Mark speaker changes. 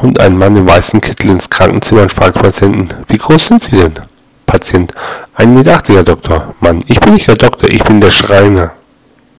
Speaker 1: Kommt ein Mann im weißen Kittel ins Krankenzimmer und fragt Patienten, wie groß sind Sie denn? Patient, 1,80 Meter, Herr Doktor. Mann, ich bin nicht der Doktor, ich bin der Schreiner.